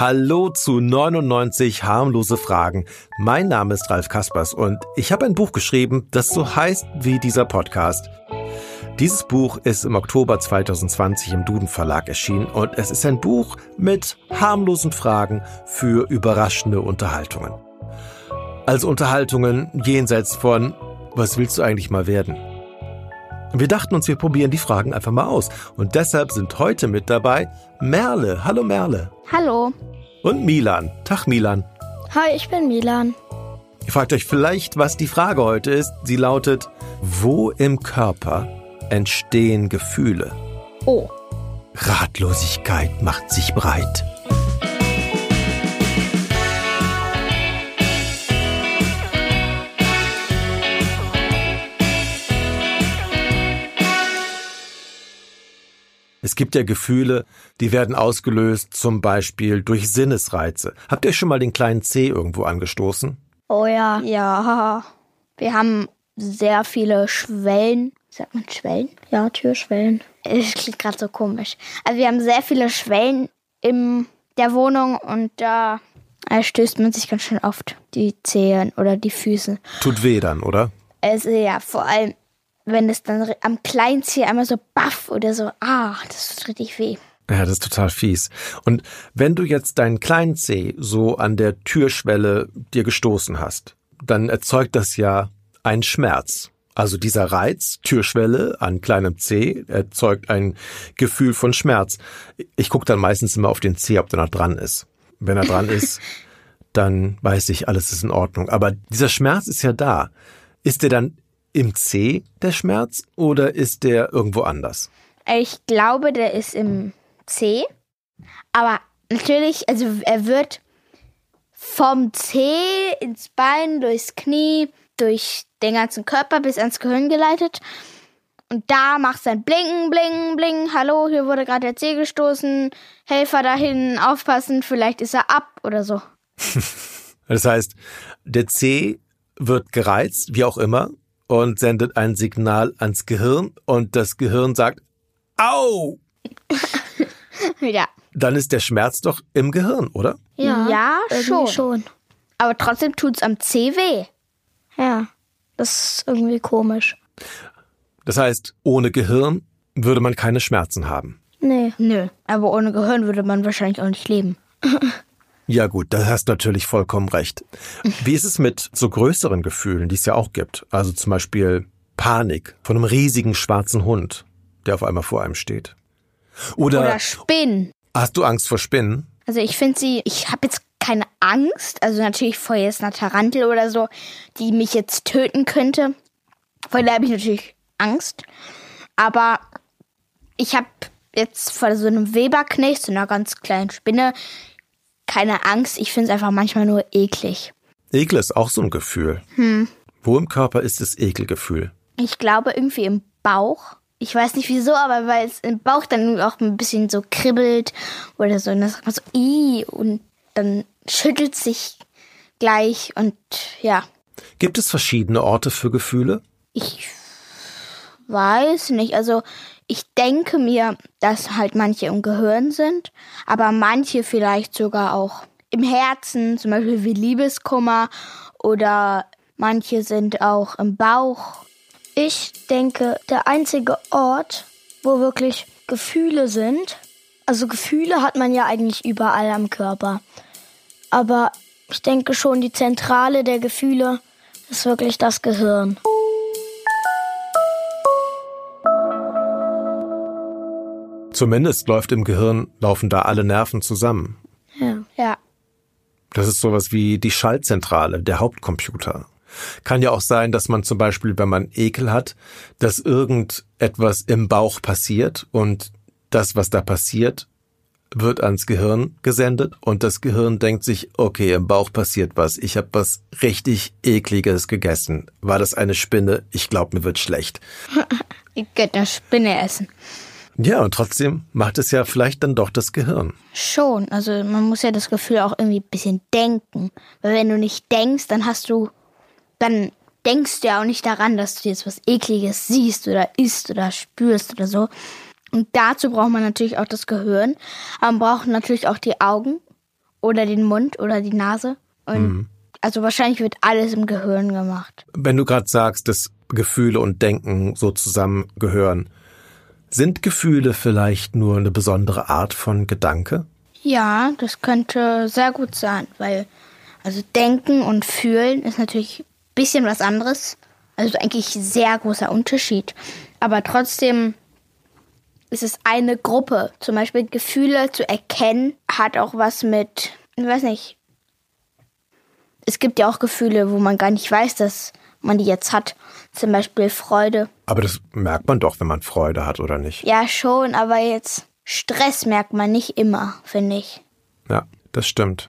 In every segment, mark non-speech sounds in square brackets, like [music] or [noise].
Hallo zu 99 harmlose Fragen. Mein Name ist Ralf Kaspers und ich habe ein Buch geschrieben, das so heißt wie dieser Podcast. Dieses Buch ist im Oktober 2020 im Duden Verlag erschienen und es ist ein Buch mit harmlosen Fragen für überraschende Unterhaltungen. Also Unterhaltungen jenseits von, was willst du eigentlich mal werden? Wir dachten uns, wir probieren die Fragen einfach mal aus. Und deshalb sind heute mit dabei Merle. Hallo Merle. Hallo. Und Milan. Tag Milan. Hi, ich bin Milan. Ihr fragt euch vielleicht, was die Frage heute ist. Sie lautet, wo im Körper entstehen Gefühle. Oh. Ratlosigkeit macht sich breit. Gibt ja Gefühle, die werden ausgelöst, zum Beispiel durch Sinnesreize. Habt ihr schon mal den kleinen C irgendwo angestoßen? Oh ja. Ja. Wir haben sehr viele Schwellen sagt man Schwellen? Ja, Türschwellen. Es klingt gerade so komisch. Also wir haben sehr viele Schwellen in der Wohnung und da stößt man sich ganz schön oft die Zehen oder die Füße. Tut weh dann, oder? Also ja, vor allem, wenn es dann am kleinen Zeh einmal so baff oder so, ah, das tut richtig weh. Ja, das ist total fies. Und wenn du jetzt deinen kleinen Zeh so an der Türschwelle dir gestoßen hast, dann erzeugt das ja einen Schmerz. Also dieser Reiz, Türschwelle an kleinem C, erzeugt ein Gefühl von Schmerz. Ich gucke dann meistens immer auf den C, ob der noch dran ist. Wenn er dran ist, [laughs] dann weiß ich, alles ist in Ordnung. Aber dieser Schmerz ist ja da. Ist der dann im C, der Schmerz, oder ist der irgendwo anders? Ich glaube, der ist im C. Aber natürlich, also er wird vom C ins Bein, durchs Knie, durch den ganzen Körper bis ans Gehirn geleitet. Und da macht es dann Blinken, Blinken, Blinken. Hallo, hier wurde gerade der Zeh gestoßen. Helfer dahin, aufpassen, vielleicht ist er ab oder so. [laughs] das heißt, der C wird gereizt, wie auch immer, und sendet ein Signal ans Gehirn und das Gehirn sagt, Au! [laughs] ja. Dann ist der Schmerz doch im Gehirn, oder? Ja, ja schon. schon. Aber trotzdem tut es am C weh. Ja, das ist irgendwie komisch. Das heißt, ohne Gehirn würde man keine Schmerzen haben. Nee. Nö, aber ohne Gehirn würde man wahrscheinlich auch nicht leben. [laughs] Ja gut, da hast du natürlich vollkommen recht. Wie ist es mit so größeren Gefühlen, die es ja auch gibt? Also zum Beispiel Panik von einem riesigen schwarzen Hund, der auf einmal vor einem steht. Oder, Oder Spinnen. Hast du Angst vor Spinnen? Also ich finde sie, ich habe jetzt keine Angst. Also natürlich vor jetzt einer Tarantel oder so, die mich jetzt töten könnte. Vor der habe ich natürlich Angst. Aber ich habe jetzt vor so einem Weberknecht, so einer ganz kleinen Spinne, keine Angst. Ich finde es einfach manchmal nur eklig. Ekel ist auch so ein Gefühl. Hm. Wo im Körper ist das Ekelgefühl? Ich glaube irgendwie im Bauch. Ich weiß nicht wieso, aber weil es im Bauch dann auch ein bisschen so kribbelt oder so. Und dann sagt man so, i und dann schüttelt sich gleich und ja. Gibt es verschiedene Orte für Gefühle? Ich weiß nicht. Also ich denke mir, dass halt manche im Gehirn sind, aber manche vielleicht sogar auch im Herzen, zum Beispiel wie Liebeskummer oder manche sind auch im Bauch. Ich denke, der einzige Ort, wo wirklich Gefühle sind, also Gefühle hat man ja eigentlich überall am Körper. Aber ich denke schon, die Zentrale der Gefühle ist wirklich das Gehirn. Zumindest läuft im Gehirn, laufen da alle Nerven zusammen. Ja. ja. Das ist sowas wie die Schaltzentrale, der Hauptcomputer. Kann ja auch sein, dass man zum Beispiel, wenn man Ekel hat, dass irgendetwas im Bauch passiert und das, was da passiert, wird ans Gehirn gesendet und das Gehirn denkt sich, okay, im Bauch passiert was. Ich habe was richtig ekliges gegessen. War das eine Spinne? Ich glaube, mir wird schlecht. [laughs] Ihr könnt eine Spinne essen. Ja, und trotzdem macht es ja vielleicht dann doch das Gehirn. Schon, also man muss ja das Gefühl auch irgendwie ein bisschen denken. Weil wenn du nicht denkst, dann hast du, dann denkst du ja auch nicht daran, dass du jetzt was Ekliges siehst oder isst oder spürst oder so. Und dazu braucht man natürlich auch das Gehirn. Aber man braucht natürlich auch die Augen oder den Mund oder die Nase. Und mhm. also wahrscheinlich wird alles im Gehirn gemacht. Wenn du gerade sagst, dass Gefühle und Denken so zusammengehören, sind Gefühle vielleicht nur eine besondere Art von Gedanke? Ja, das könnte sehr gut sein, weil also Denken und Fühlen ist natürlich ein bisschen was anderes. Also eigentlich sehr großer Unterschied. Aber trotzdem ist es eine Gruppe. Zum Beispiel Gefühle zu erkennen hat auch was mit, ich weiß nicht. Es gibt ja auch Gefühle, wo man gar nicht weiß, dass man die jetzt hat. Zum Beispiel Freude. Aber das merkt man doch, wenn man Freude hat, oder nicht? Ja, schon, aber jetzt Stress merkt man nicht immer, finde ich. Ja, das stimmt.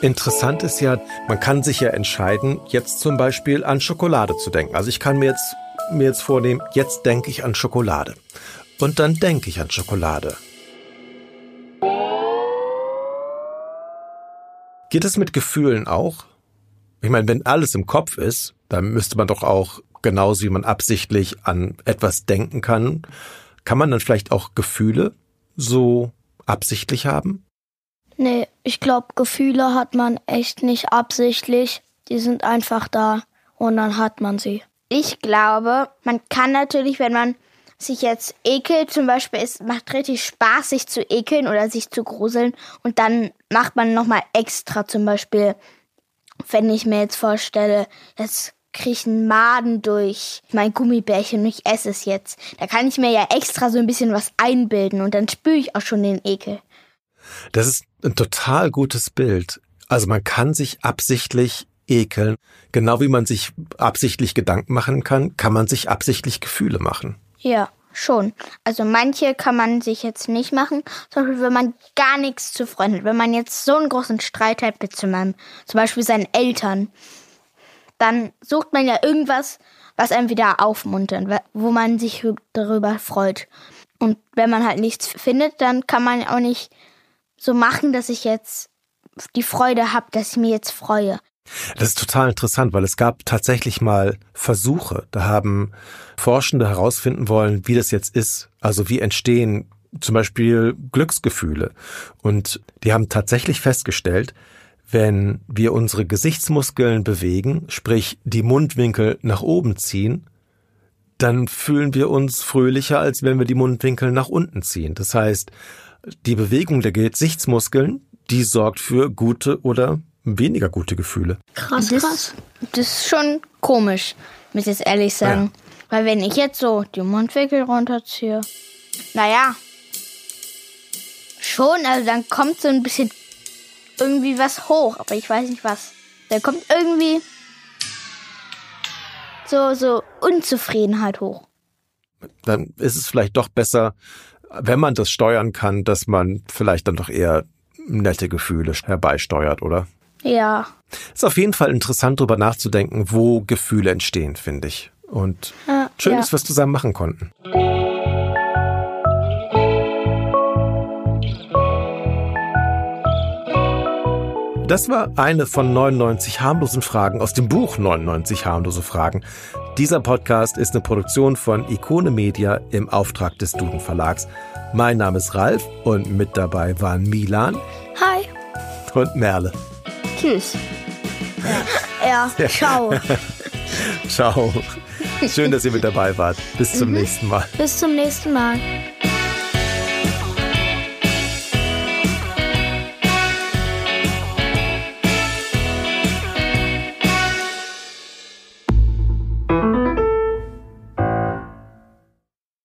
Interessant ist ja, man kann sich ja entscheiden, jetzt zum Beispiel an Schokolade zu denken. Also ich kann mir jetzt, mir jetzt vornehmen, jetzt denke ich an Schokolade. Und dann denke ich an Schokolade. Geht es mit Gefühlen auch? Ich meine, wenn alles im Kopf ist, dann müsste man doch auch, genauso wie man absichtlich an etwas denken kann, kann man dann vielleicht auch Gefühle so absichtlich haben? Nee, ich glaube, Gefühle hat man echt nicht absichtlich. Die sind einfach da und dann hat man sie. Ich glaube, man kann natürlich, wenn man sich jetzt ekelt, zum Beispiel, es macht richtig Spaß, sich zu ekeln oder sich zu gruseln. Und dann macht man nochmal extra zum Beispiel, wenn ich mir jetzt vorstelle, jetzt einen Maden durch mein Gummibärchen und ich esse es jetzt. Da kann ich mir ja extra so ein bisschen was einbilden und dann spüre ich auch schon den Ekel. Das ist ein total gutes Bild. Also man kann sich absichtlich ekeln. Genau wie man sich absichtlich Gedanken machen kann, kann man sich absichtlich Gefühle machen. Ja, schon. Also manche kann man sich jetzt nicht machen. Zum Beispiel, wenn man gar nichts zu Freunden hat. Wenn man jetzt so einen großen Streit hat mit zum, Beispiel seinen Eltern, dann sucht man ja irgendwas, was einem wieder aufmuntert, wo man sich darüber freut. Und wenn man halt nichts findet, dann kann man auch nicht so machen, dass ich jetzt die Freude habe, dass ich mir jetzt freue. Das ist total interessant, weil es gab tatsächlich mal Versuche. Da haben Forschende herausfinden wollen, wie das jetzt ist. Also wie entstehen zum Beispiel Glücksgefühle. Und die haben tatsächlich festgestellt, wenn wir unsere Gesichtsmuskeln bewegen, sprich die Mundwinkel nach oben ziehen, dann fühlen wir uns fröhlicher, als wenn wir die Mundwinkel nach unten ziehen. Das heißt, die Bewegung der Gesichtsmuskeln, die sorgt für gute oder weniger gute Gefühle. Krass, das, krass. Das ist schon komisch, muss ich jetzt ehrlich sagen. Ja. Weil wenn ich jetzt so die Mundwinkel runterziehe, naja, schon, also dann kommt so ein bisschen irgendwie was hoch, aber ich weiß nicht was. Da kommt irgendwie so, so Unzufriedenheit hoch. Dann ist es vielleicht doch besser, wenn man das steuern kann, dass man vielleicht dann doch eher nette Gefühle herbeisteuert, oder? Ja. Ist auf jeden Fall interessant, darüber nachzudenken, wo Gefühle entstehen, finde ich. Und ja, schön, ja. dass wir es zusammen machen konnten. Das war eine von 99 harmlosen Fragen aus dem Buch 99 harmlose Fragen. Dieser Podcast ist eine Produktion von Ikone Media im Auftrag des Duden Verlags. Mein Name ist Ralf und mit dabei waren Milan. Hi. Und Merle. Tschüss. Ja, ja. ciao. [laughs] ciao. Schön, dass ihr mit dabei wart. Bis zum mhm. nächsten Mal. Bis zum nächsten Mal.